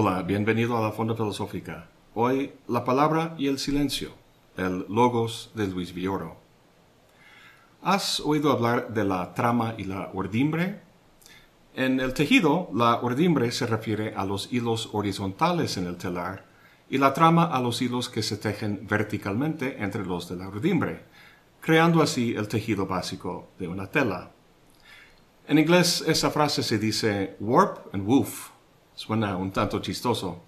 Hola, bienvenido a la Fonda Filosófica. Hoy la palabra y el silencio, el Logos de Luis Villoro. ¿Has oído hablar de la trama y la ordimbre? En el tejido, la ordimbre se refiere a los hilos horizontales en el telar y la trama a los hilos que se tejen verticalmente entre los de la ordimbre, creando así el tejido básico de una tela. En inglés esa frase se dice warp and woof. Suena un tanto chistoso.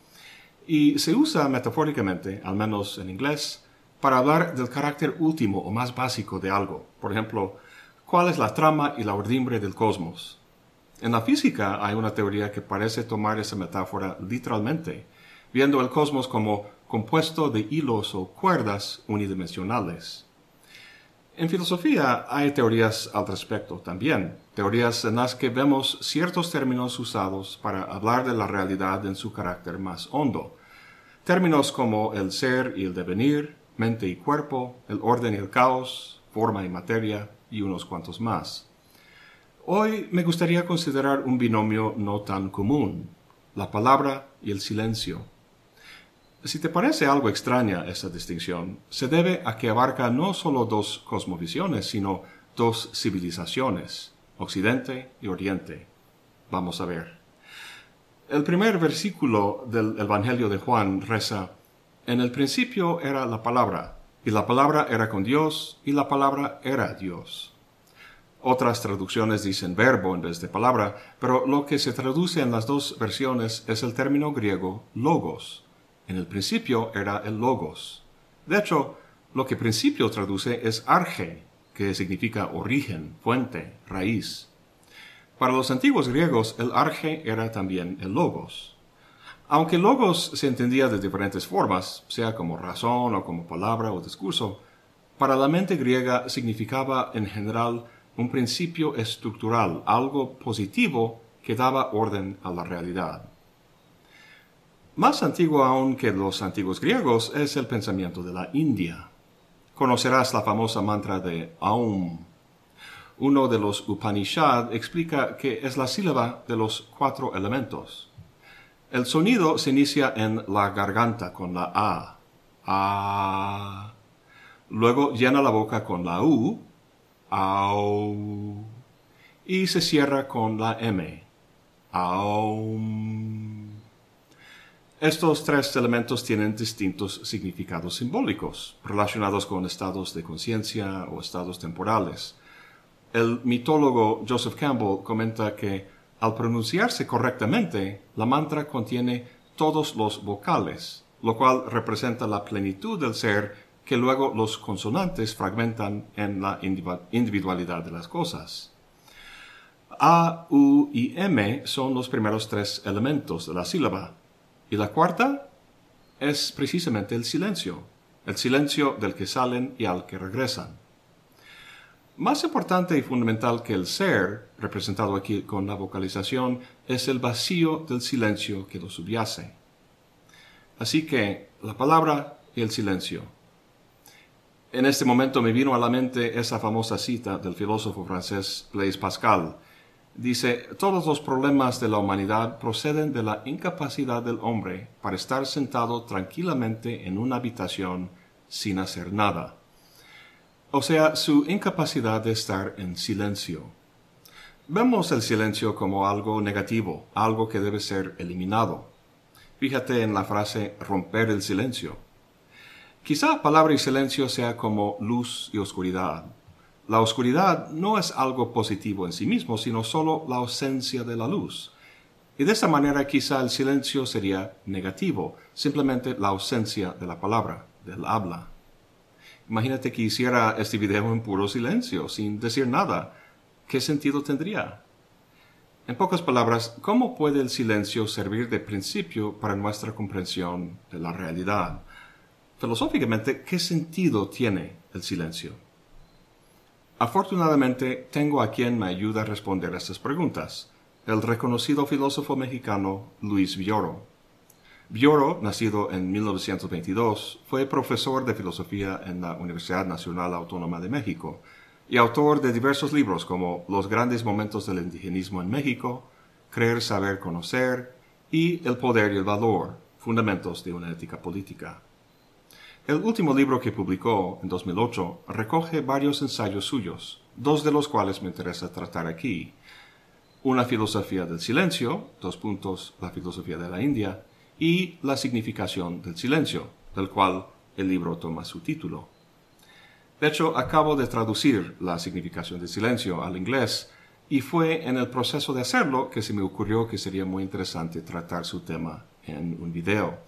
Y se usa metafóricamente, al menos en inglés, para hablar del carácter último o más básico de algo. Por ejemplo, ¿cuál es la trama y la ordimbre del cosmos? En la física hay una teoría que parece tomar esa metáfora literalmente, viendo el cosmos como compuesto de hilos o cuerdas unidimensionales. En filosofía hay teorías al respecto también, teorías en las que vemos ciertos términos usados para hablar de la realidad en su carácter más hondo. Términos como el ser y el devenir, mente y cuerpo, el orden y el caos, forma y materia, y unos cuantos más. Hoy me gustaría considerar un binomio no tan común, la palabra y el silencio. Si te parece algo extraña esta distinción, se debe a que abarca no solo dos cosmovisiones, sino dos civilizaciones, Occidente y Oriente. Vamos a ver. El primer versículo del Evangelio de Juan reza, En el principio era la palabra, y la palabra era con Dios, y la palabra era Dios. Otras traducciones dicen verbo en vez de palabra, pero lo que se traduce en las dos versiones es el término griego logos, en el principio era el logos. De hecho, lo que principio traduce es arge, que significa origen, fuente, raíz. Para los antiguos griegos, el arge era también el logos. Aunque logos se entendía de diferentes formas, sea como razón o como palabra o discurso, para la mente griega significaba en general un principio estructural, algo positivo que daba orden a la realidad. Más antiguo aún que los antiguos griegos es el pensamiento de la India. Conocerás la famosa mantra de Aum. Uno de los Upanishad explica que es la sílaba de los cuatro elementos. El sonido se inicia en la garganta con la A. A. Luego llena la boca con la U. Au. Y se cierra con la M. Aum. Estos tres elementos tienen distintos significados simbólicos, relacionados con estados de conciencia o estados temporales. El mitólogo Joseph Campbell comenta que al pronunciarse correctamente, la mantra contiene todos los vocales, lo cual representa la plenitud del ser que luego los consonantes fragmentan en la individualidad de las cosas. A, U y M son los primeros tres elementos de la sílaba, y la cuarta es precisamente el silencio, el silencio del que salen y al que regresan. Más importante y fundamental que el ser, representado aquí con la vocalización, es el vacío del silencio que lo subyace. Así que la palabra y el silencio. En este momento me vino a la mente esa famosa cita del filósofo francés Blaise Pascal, Dice, todos los problemas de la humanidad proceden de la incapacidad del hombre para estar sentado tranquilamente en una habitación sin hacer nada. O sea, su incapacidad de estar en silencio. Vemos el silencio como algo negativo, algo que debe ser eliminado. Fíjate en la frase romper el silencio. Quizá palabra y silencio sea como luz y oscuridad, la oscuridad no es algo positivo en sí mismo, sino solo la ausencia de la luz. Y de esa manera quizá el silencio sería negativo, simplemente la ausencia de la palabra, del habla. Imagínate que hiciera este video en puro silencio, sin decir nada. ¿Qué sentido tendría? En pocas palabras, ¿cómo puede el silencio servir de principio para nuestra comprensión de la realidad? Filosóficamente, ¿qué sentido tiene el silencio? Afortunadamente, tengo a quien me ayuda a responder estas preguntas, el reconocido filósofo mexicano Luis Villoro. Villoro, nacido en 1922, fue profesor de filosofía en la Universidad Nacional Autónoma de México y autor de diversos libros como Los grandes momentos del indigenismo en México, Creer, Saber, Conocer y El poder y el valor, fundamentos de una ética política. El último libro que publicó, en 2008, recoge varios ensayos suyos, dos de los cuales me interesa tratar aquí. Una filosofía del silencio, dos puntos, la filosofía de la India, y la significación del silencio, del cual el libro toma su título. De hecho, acabo de traducir la significación del silencio al inglés y fue en el proceso de hacerlo que se me ocurrió que sería muy interesante tratar su tema en un video.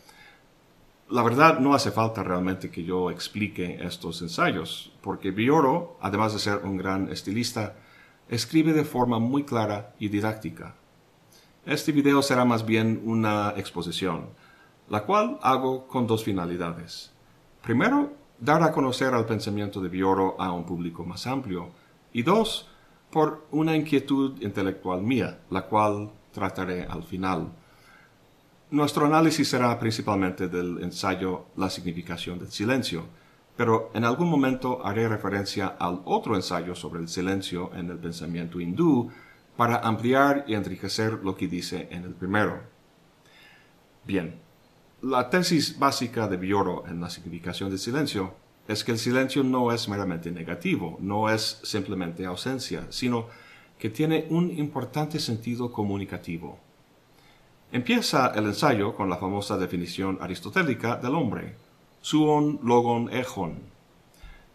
La verdad, no hace falta realmente que yo explique estos ensayos, porque Bioro, además de ser un gran estilista, escribe de forma muy clara y didáctica. Este video será más bien una exposición, la cual hago con dos finalidades. Primero, dar a conocer al pensamiento de Bioro a un público más amplio, y dos, por una inquietud intelectual mía, la cual trataré al final. Nuestro análisis será principalmente del ensayo La significación del silencio, pero en algún momento haré referencia al otro ensayo sobre el silencio en el pensamiento hindú para ampliar y enriquecer lo que dice en el primero. Bien, la tesis básica de Bioro en la significación del silencio es que el silencio no es meramente negativo, no es simplemente ausencia, sino que tiene un importante sentido comunicativo. Empieza el ensayo con la famosa definición aristotélica del hombre, suon logon ejon.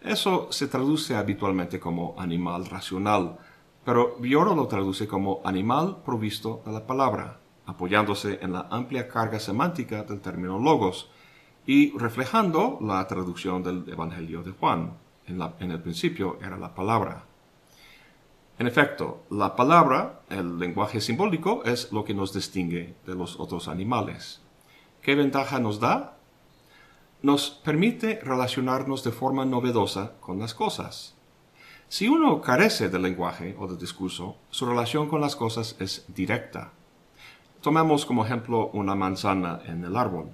Eso se traduce habitualmente como animal racional, pero Bioro lo traduce como animal provisto de la palabra, apoyándose en la amplia carga semántica del término logos y reflejando la traducción del Evangelio de Juan. En el principio era la palabra. En efecto, la palabra, el lenguaje simbólico, es lo que nos distingue de los otros animales. ¿Qué ventaja nos da? Nos permite relacionarnos de forma novedosa con las cosas. Si uno carece del lenguaje o del discurso, su relación con las cosas es directa. Tomemos como ejemplo una manzana en el árbol.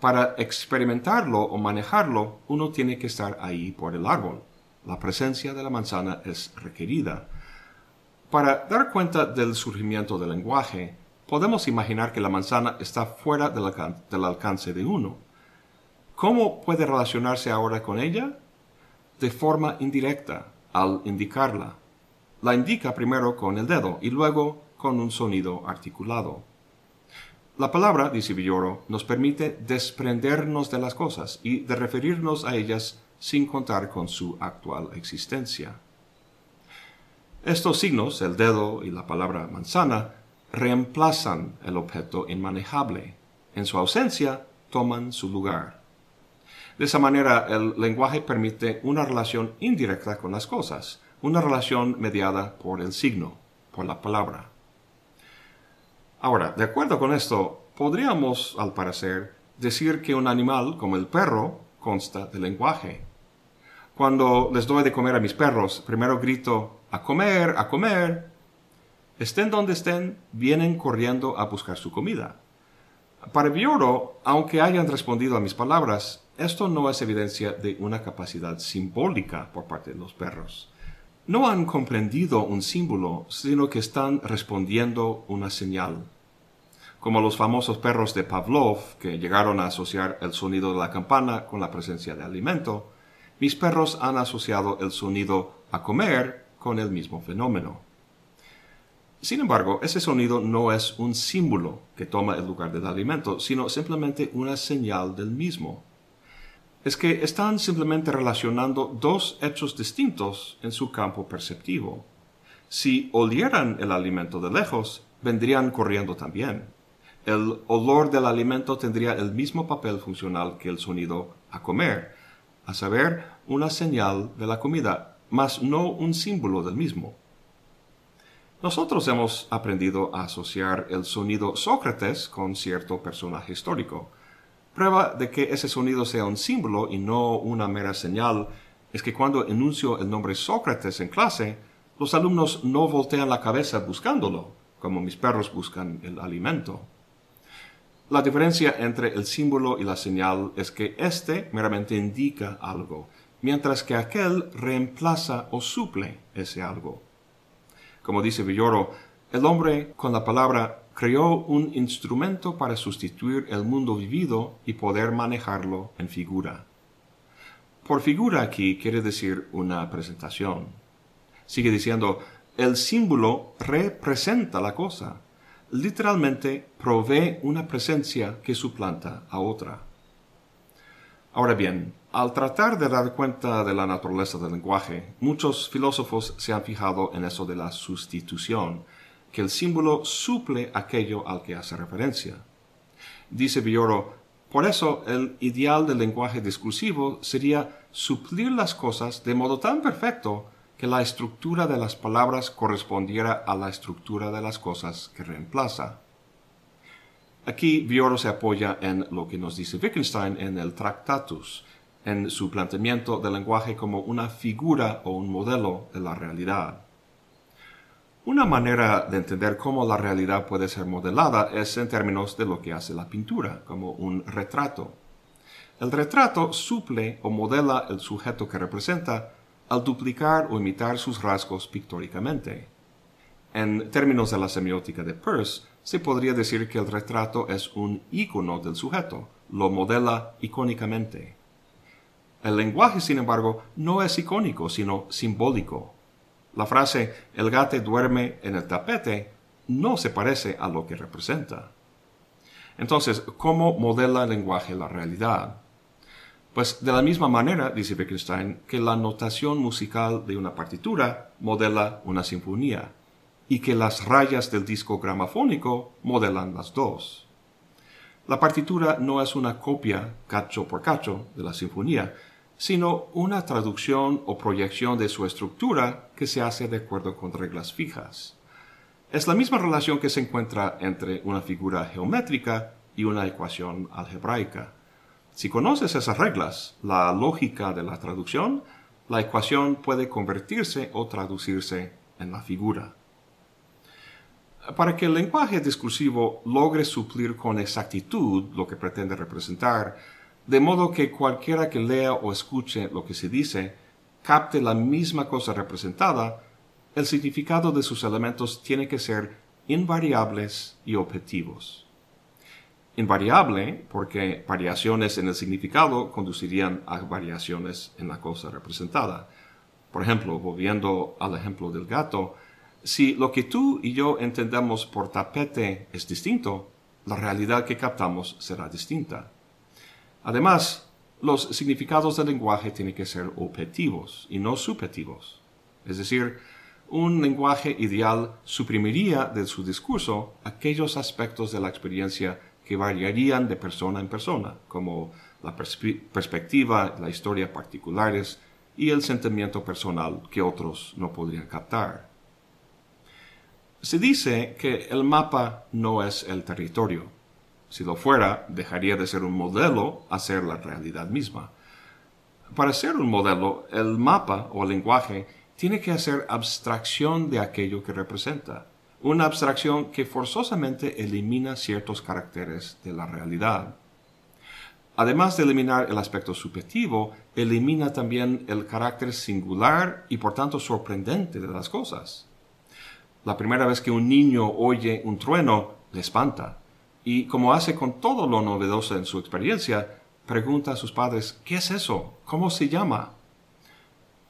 Para experimentarlo o manejarlo, uno tiene que estar ahí por el árbol. La presencia de la manzana es requerida. Para dar cuenta del surgimiento del lenguaje, podemos imaginar que la manzana está fuera del, alcance de uno. ¿Cómo puede relacionarse ahora con ella? De forma indirecta, al indicarla. La indica primero con el dedo y luego con un sonido articulado. La palabra, dice Villoro, nos permite desprendernos de las cosas y de referirnos a ellas sin contar con su actual existencia. Estos signos, el dedo y la palabra manzana, reemplazan el objeto inmanejable. En su ausencia, toman su lugar. De esa manera, el lenguaje permite una relación indirecta con las cosas, una relación mediada por el signo, por la palabra. Ahora, de acuerdo con esto, podríamos, al parecer, decir que un animal como el perro consta de lenguaje. Cuando les doy de comer a mis perros, primero grito a comer, a comer. Estén donde estén, vienen corriendo a buscar su comida. Para Bioro, aunque hayan respondido a mis palabras, esto no es evidencia de una capacidad simbólica por parte de los perros. No han comprendido un símbolo, sino que están respondiendo una señal. Como los famosos perros de Pavlov, que llegaron a asociar el sonido de la campana con la presencia de alimento, mis perros han asociado el sonido a comer con el mismo fenómeno. Sin embargo, ese sonido no es un símbolo que toma el lugar del alimento, sino simplemente una señal del mismo. Es que están simplemente relacionando dos hechos distintos en su campo perceptivo. Si olieran el alimento de lejos, vendrían corriendo también. El olor del alimento tendría el mismo papel funcional que el sonido a comer, a saber, una señal de la comida, mas no un símbolo del mismo. Nosotros hemos aprendido a asociar el sonido Sócrates con cierto personaje histórico. Prueba de que ese sonido sea un símbolo y no una mera señal es que cuando enuncio el nombre Sócrates en clase, los alumnos no voltean la cabeza buscándolo, como mis perros buscan el alimento. La diferencia entre el símbolo y la señal es que éste meramente indica algo, mientras que aquel reemplaza o suple ese algo. Como dice Villoro, El hombre con la palabra creó un instrumento para sustituir el mundo vivido y poder manejarlo en figura. Por figura aquí quiere decir una presentación. Sigue diciendo, el símbolo representa la cosa. Literalmente provee una presencia que suplanta a otra. Ahora bien, al tratar de dar cuenta de la naturaleza del lenguaje, muchos filósofos se han fijado en eso de la sustitución, que el símbolo suple aquello al que hace referencia. Dice Villoro, por eso el ideal del lenguaje discursivo sería suplir las cosas de modo tan perfecto que la estructura de las palabras correspondiera a la estructura de las cosas que reemplaza. Aquí Villoro se apoya en lo que nos dice Wittgenstein en el Tractatus, en su planteamiento del lenguaje como una figura o un modelo de la realidad. Una manera de entender cómo la realidad puede ser modelada es en términos de lo que hace la pintura, como un retrato. El retrato suple o modela el sujeto que representa al duplicar o imitar sus rasgos pictóricamente. En términos de la semiótica de Peirce, se podría decir que el retrato es un ícono del sujeto, lo modela icónicamente. El lenguaje, sin embargo, no es icónico, sino simbólico. La frase el gato duerme en el tapete no se parece a lo que representa. Entonces, ¿cómo modela el lenguaje la realidad? Pues de la misma manera, dice Wittgenstein, que la notación musical de una partitura modela una sinfonía y que las rayas del disco gramafónico modelan las dos. La partitura no es una copia cacho por cacho de la sinfonía, sino una traducción o proyección de su estructura que se hace de acuerdo con reglas fijas. Es la misma relación que se encuentra entre una figura geométrica y una ecuación algebraica. Si conoces esas reglas, la lógica de la traducción, la ecuación puede convertirse o traducirse en la figura. Para que el lenguaje discursivo logre suplir con exactitud lo que pretende representar, de modo que cualquiera que lea o escuche lo que se dice capte la misma cosa representada, el significado de sus elementos tiene que ser invariables y objetivos. Invariable porque variaciones en el significado conducirían a variaciones en la cosa representada. Por ejemplo, volviendo al ejemplo del gato, si lo que tú y yo entendemos por tapete es distinto, la realidad que captamos será distinta. Además, los significados del lenguaje tienen que ser objetivos y no subjetivos. Es decir, un lenguaje ideal suprimiría de su discurso aquellos aspectos de la experiencia que variarían de persona en persona, como la perspectiva, la historia particulares y el sentimiento personal que otros no podrían captar. Se dice que el mapa no es el territorio, si lo fuera, dejaría de ser un modelo a ser la realidad misma. Para ser un modelo, el mapa o el lenguaje tiene que hacer abstracción de aquello que representa, una abstracción que forzosamente elimina ciertos caracteres de la realidad. Además de eliminar el aspecto subjetivo, elimina también el carácter singular y por tanto sorprendente de las cosas. La primera vez que un niño oye un trueno, le espanta, y como hace con todo lo novedoso en su experiencia, pregunta a sus padres, ¿qué es eso? ¿Cómo se llama?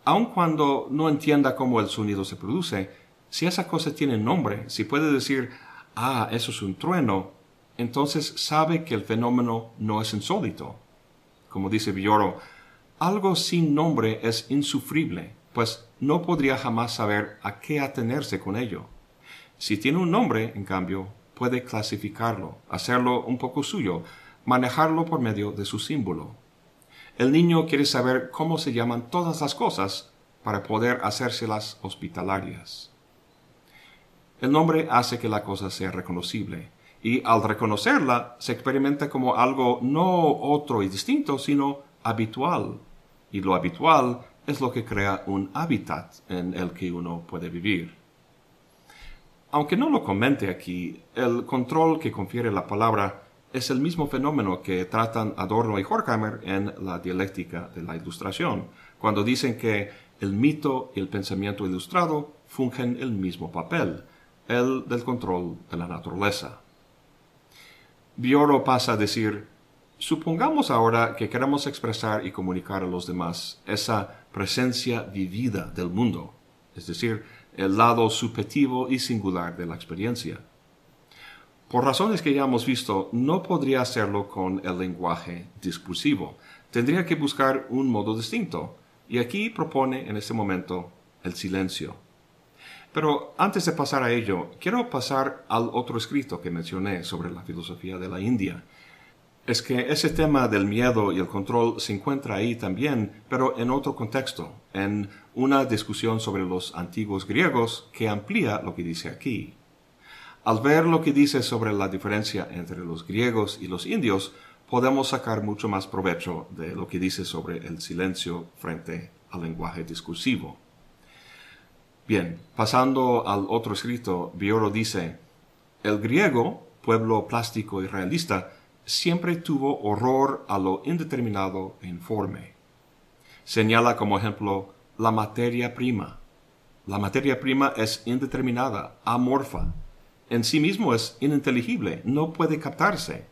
Aun cuando no entienda cómo el sonido se produce, si esa cosa tiene nombre, si puede decir, ah, eso es un trueno, entonces sabe que el fenómeno no es insólito. Como dice Villoro, algo sin nombre es insufrible, pues no podría jamás saber a qué atenerse con ello. Si tiene un nombre, en cambio, puede clasificarlo, hacerlo un poco suyo, manejarlo por medio de su símbolo. El niño quiere saber cómo se llaman todas las cosas para poder hacérselas hospitalarias. El nombre hace que la cosa sea reconocible, y al reconocerla se experimenta como algo no otro y distinto, sino habitual. Y lo habitual es lo que crea un hábitat en el que uno puede vivir. Aunque no lo comente aquí, el control que confiere la palabra es el mismo fenómeno que tratan Adorno y Horkheimer en la dialéctica de la ilustración, cuando dicen que el mito y el pensamiento ilustrado fungen el mismo papel. el del control de la naturaleza. Bioro pasa a decir, supongamos ahora que queremos expresar y comunicar a los demás esa presencia vivida del mundo, es decir, el lado subjetivo y singular de la experiencia. Por razones que ya hemos visto, no podría hacerlo con el lenguaje discursivo. Tendría que buscar un modo distinto, y aquí propone en este momento el silencio. Pero antes de pasar a ello, quiero pasar al otro escrito que mencioné sobre la filosofía de la India. Es que ese tema del miedo y el control se encuentra ahí también, pero en otro contexto, en una discusión sobre los antiguos griegos que amplía lo que dice aquí. Al ver lo que dice sobre la diferencia entre los griegos y los indios, podemos sacar mucho más provecho de lo que dice sobre el silencio frente al lenguaje discursivo. Bien, pasando al otro escrito, Bioro dice, el griego, pueblo plástico y realista, siempre tuvo horror a lo indeterminado e informe. Señala como ejemplo la materia prima. La materia prima es indeterminada, amorfa. En sí mismo es ininteligible, no puede captarse.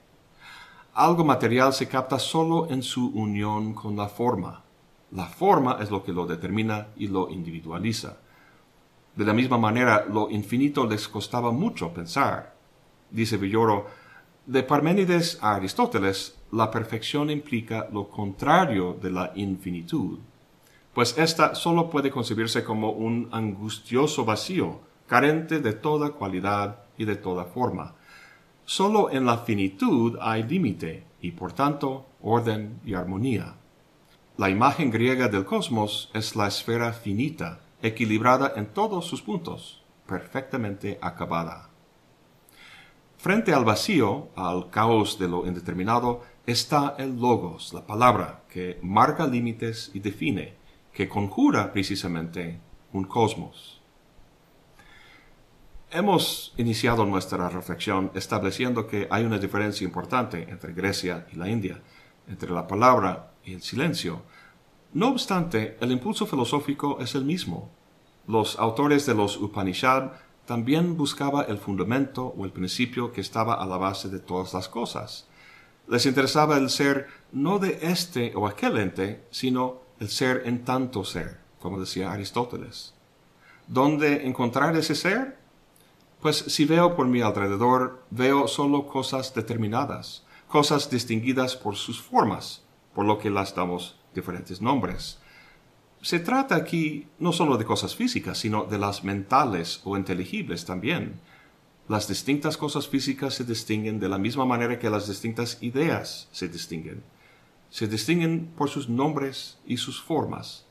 Algo material se capta solo en su unión con la forma. La forma es lo que lo determina y lo individualiza. De la misma manera, lo infinito les costaba mucho pensar. Dice Villoro, de Parménides a Aristóteles, la perfección implica lo contrario de la infinitud, pues ésta solo puede concebirse como un angustioso vacío, carente de toda cualidad y de toda forma. Solo en la finitud hay límite y por tanto orden y armonía. La imagen griega del cosmos es la esfera finita, equilibrada en todos sus puntos, perfectamente acabada. Frente al vacío, al caos de lo indeterminado, está el logos, la palabra, que marca límites y define, que conjura precisamente un cosmos. Hemos iniciado nuestra reflexión estableciendo que hay una diferencia importante entre Grecia y la India, entre la palabra y el silencio, no obstante, el impulso filosófico es el mismo. Los autores de los Upanishad también buscaban el fundamento o el principio que estaba a la base de todas las cosas. Les interesaba el ser no de este o aquel ente, sino el ser en tanto ser, como decía Aristóteles. ¿Dónde encontrar ese ser? Pues si veo por mi alrededor, veo solo cosas determinadas, cosas distinguidas por sus formas, por lo que las damos diferentes nombres. Se trata aquí no solo de cosas físicas, sino de las mentales o inteligibles también. Las distintas cosas físicas se distinguen de la misma manera que las distintas ideas se distinguen. Se distinguen por sus nombres y sus formas.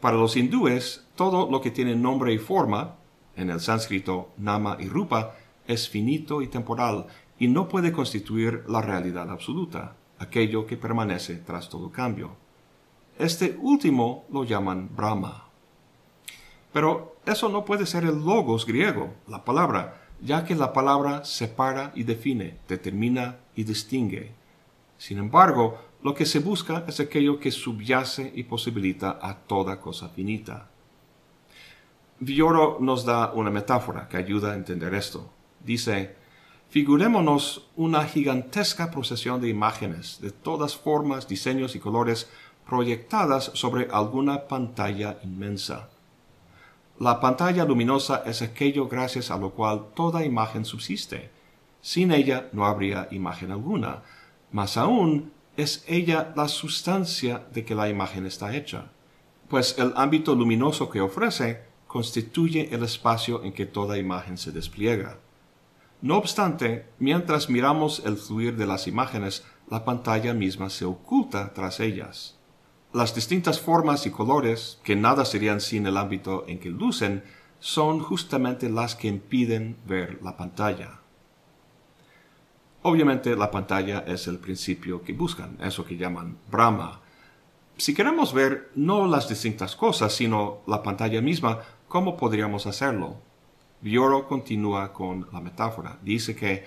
Para los hindúes, todo lo que tiene nombre y forma, en el sánscrito nama y rupa, es finito y temporal y no puede constituir la realidad absoluta, aquello que permanece tras todo cambio. Este último lo llaman Brahma. Pero eso no puede ser el logos griego, la palabra, ya que la palabra separa y define, determina y distingue. Sin embargo, lo que se busca es aquello que subyace y posibilita a toda cosa finita. Villoro nos da una metáfora que ayuda a entender esto. Dice, figurémonos una gigantesca procesión de imágenes de todas formas, diseños y colores proyectadas sobre alguna pantalla inmensa. La pantalla luminosa es aquello gracias a lo cual toda imagen subsiste. Sin ella no habría imagen alguna. Más aún, es ella la sustancia de que la imagen está hecha, pues el ámbito luminoso que ofrece constituye el espacio en que toda imagen se despliega. No obstante, mientras miramos el fluir de las imágenes, la pantalla misma se oculta tras ellas. Las distintas formas y colores, que nada serían sin el ámbito en que lucen, son justamente las que impiden ver la pantalla. Obviamente la pantalla es el principio que buscan, eso que llaman Brahma. Si queremos ver no las distintas cosas, sino la pantalla misma, ¿cómo podríamos hacerlo? Vioro continúa con la metáfora. Dice que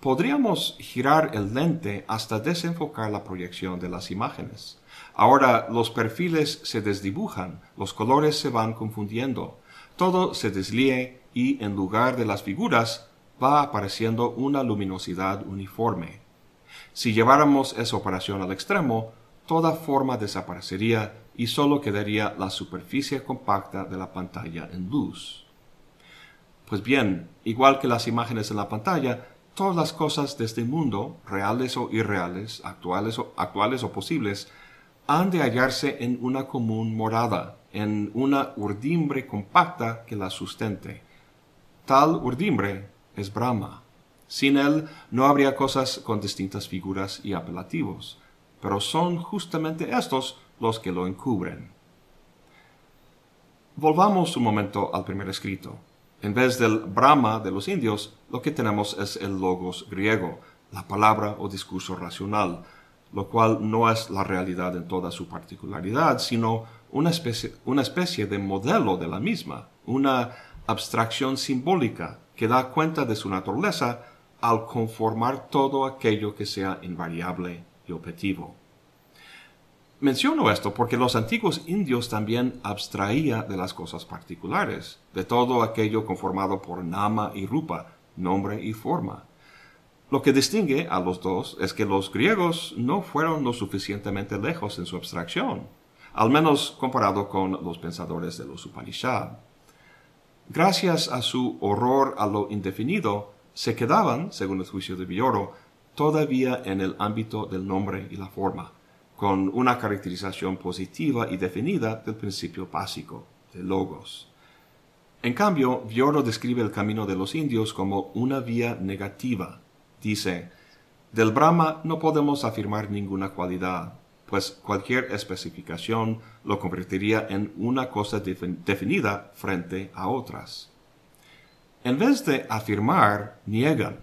podríamos girar el lente hasta desenfocar la proyección de las imágenes. Ahora los perfiles se desdibujan, los colores se van confundiendo, todo se deslíe y en lugar de las figuras va apareciendo una luminosidad uniforme. Si lleváramos esa operación al extremo, toda forma desaparecería y solo quedaría la superficie compacta de la pantalla en luz. Pues bien, igual que las imágenes en la pantalla, todas las cosas de este mundo, reales o irreales, actuales o, actuales o posibles, han de hallarse en una común morada, en una urdimbre compacta que la sustente. Tal urdimbre es Brahma. Sin él no habría cosas con distintas figuras y apelativos, pero son justamente estos los que lo encubren. Volvamos un momento al primer escrito. En vez del Brahma de los indios, lo que tenemos es el logos griego, la palabra o discurso racional, lo cual no es la realidad en toda su particularidad, sino una especie, una especie de modelo de la misma, una abstracción simbólica que da cuenta de su naturaleza al conformar todo aquello que sea invariable y objetivo. Menciono esto porque los antiguos indios también abstraía de las cosas particulares, de todo aquello conformado por nama y rupa, nombre y forma. Lo que distingue a los dos es que los griegos no fueron lo suficientemente lejos en su abstracción, al menos comparado con los pensadores de los Upanishad. Gracias a su horror a lo indefinido, se quedaban, según el juicio de Villoro, todavía en el ámbito del nombre y la forma, con una caracterización positiva y definida del principio básico, de logos. En cambio, Villoro describe el camino de los indios como una vía negativa. Dice, del Brahma no podemos afirmar ninguna cualidad, pues cualquier especificación lo convertiría en una cosa definida frente a otras. En vez de afirmar, niegan.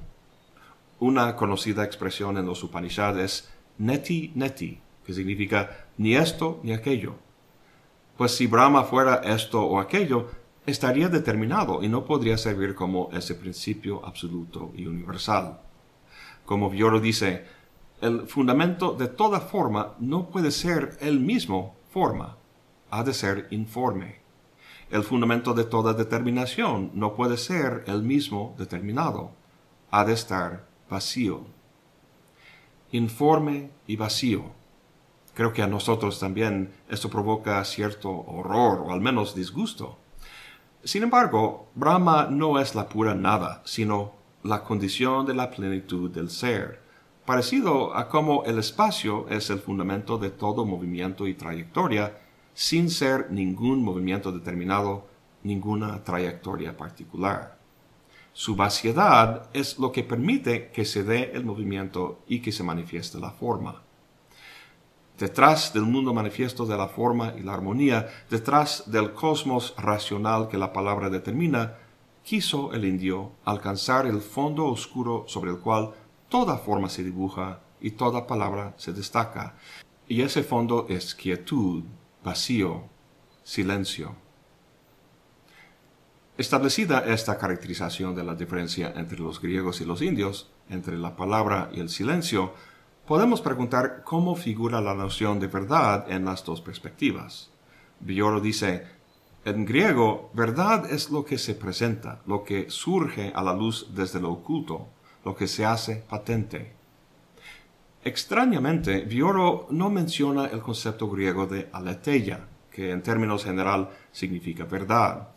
Una conocida expresión en los Upanishads es neti neti, que significa ni esto ni aquello. Pues si Brahma fuera esto o aquello, estaría determinado y no podría servir como ese principio absoluto y universal. Como Vioro dice, el fundamento de toda forma no puede ser el mismo forma, ha de ser informe. El fundamento de toda determinación no puede ser el mismo determinado, ha de estar vacío. Informe y vacío. Creo que a nosotros también esto provoca cierto horror o al menos disgusto. Sin embargo, Brahma no es la pura nada, sino la condición de la plenitud del ser parecido a cómo el espacio es el fundamento de todo movimiento y trayectoria, sin ser ningún movimiento determinado, ninguna trayectoria particular. Su vaciedad es lo que permite que se dé el movimiento y que se manifieste la forma. Detrás del mundo manifiesto de la forma y la armonía, detrás del cosmos racional que la palabra determina, quiso el indio alcanzar el fondo oscuro sobre el cual toda forma se dibuja y toda palabra se destaca. Y ese fondo es quietud, vacío, silencio. Establecida esta caracterización de la diferencia entre los griegos y los indios, entre la palabra y el silencio, podemos preguntar cómo figura la noción de verdad en las dos perspectivas. Villoro dice, en griego, verdad es lo que se presenta, lo que surge a la luz desde lo oculto, lo que se hace patente. Extrañamente, Vioro no menciona el concepto griego de aletheia, que en términos general significa verdad.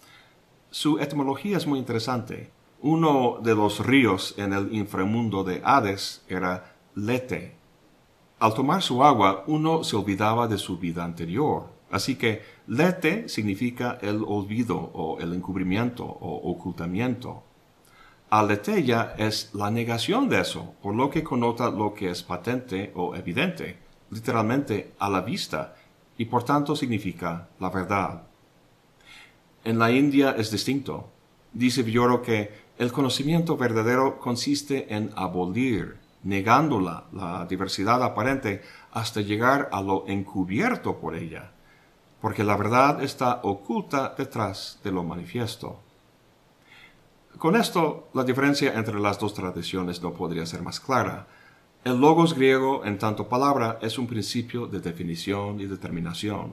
Su etimología es muy interesante. Uno de los ríos en el inframundo de Hades era Lete. Al tomar su agua, uno se olvidaba de su vida anterior. Así que Lete significa el olvido o el encubrimiento o ocultamiento. Aletheia es la negación de eso, por lo que connota lo que es patente o evidente, literalmente a la vista, y por tanto significa la verdad. En la India es distinto. Dice Villoro que el conocimiento verdadero consiste en abolir, negándola, la diversidad aparente, hasta llegar a lo encubierto por ella, porque la verdad está oculta detrás de lo manifiesto. Con esto, la diferencia entre las dos tradiciones no podría ser más clara. El logos griego, en tanto palabra, es un principio de definición y determinación.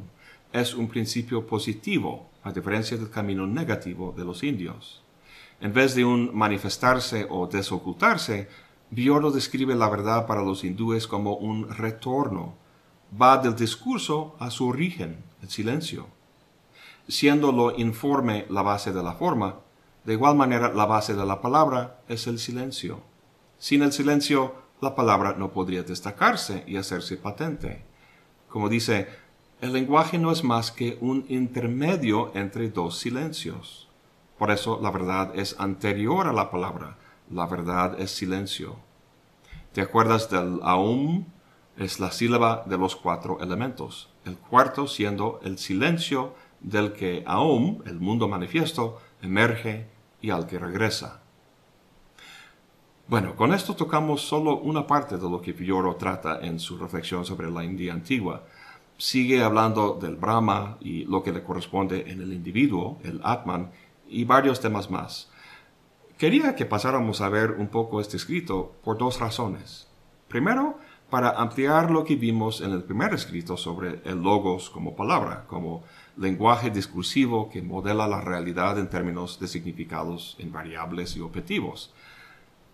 Es un principio positivo, a diferencia del camino negativo de los indios. En vez de un manifestarse o desocultarse, Bioro describe la verdad para los hindúes como un retorno. Va del discurso a su origen, el silencio. Siendo lo informe la base de la forma, de igual manera la base de la palabra es el silencio. Sin el silencio, la palabra no podría destacarse y hacerse patente. Como dice, el lenguaje no es más que un intermedio entre dos silencios. Por eso la verdad es anterior a la palabra. La verdad es silencio. ¿Te acuerdas del aum? Es la sílaba de los cuatro elementos. El cuarto siendo el silencio del que aum, el mundo manifiesto, emerge y al que regresa. Bueno, con esto tocamos solo una parte de lo que Pioro trata en su reflexión sobre la India antigua. Sigue hablando del Brahma y lo que le corresponde en el individuo, el Atman, y varios temas más. Quería que pasáramos a ver un poco este escrito por dos razones. Primero, para ampliar lo que vimos en el primer escrito sobre el logos como palabra, como lenguaje discursivo que modela la realidad en términos de significados en variables y objetivos.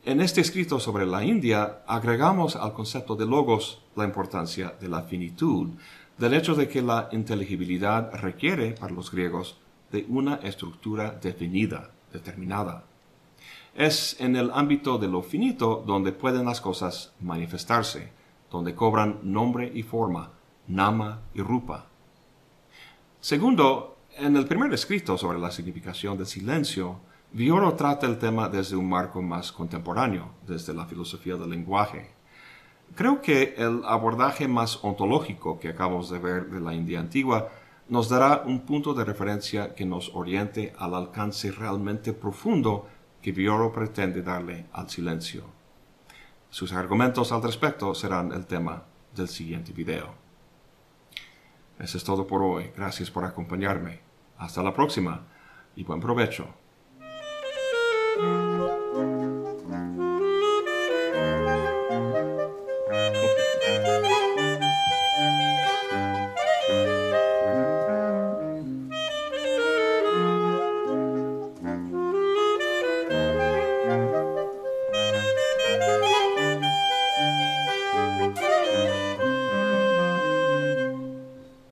En este escrito sobre la India agregamos al concepto de logos la importancia de la finitud, del hecho de que la inteligibilidad requiere para los griegos de una estructura definida, determinada. Es en el ámbito de lo finito donde pueden las cosas manifestarse, donde cobran nombre y forma, nama y rupa. Segundo, en el primer escrito sobre la significación del silencio, Vioro trata el tema desde un marco más contemporáneo, desde la filosofía del lenguaje. Creo que el abordaje más ontológico que acabamos de ver de la India antigua nos dará un punto de referencia que nos oriente al alcance realmente profundo que Vioro pretende darle al silencio. Sus argumentos al respecto serán el tema del siguiente video. Eso es todo por hoy. Gracias por acompañarme. Hasta la próxima y buen provecho.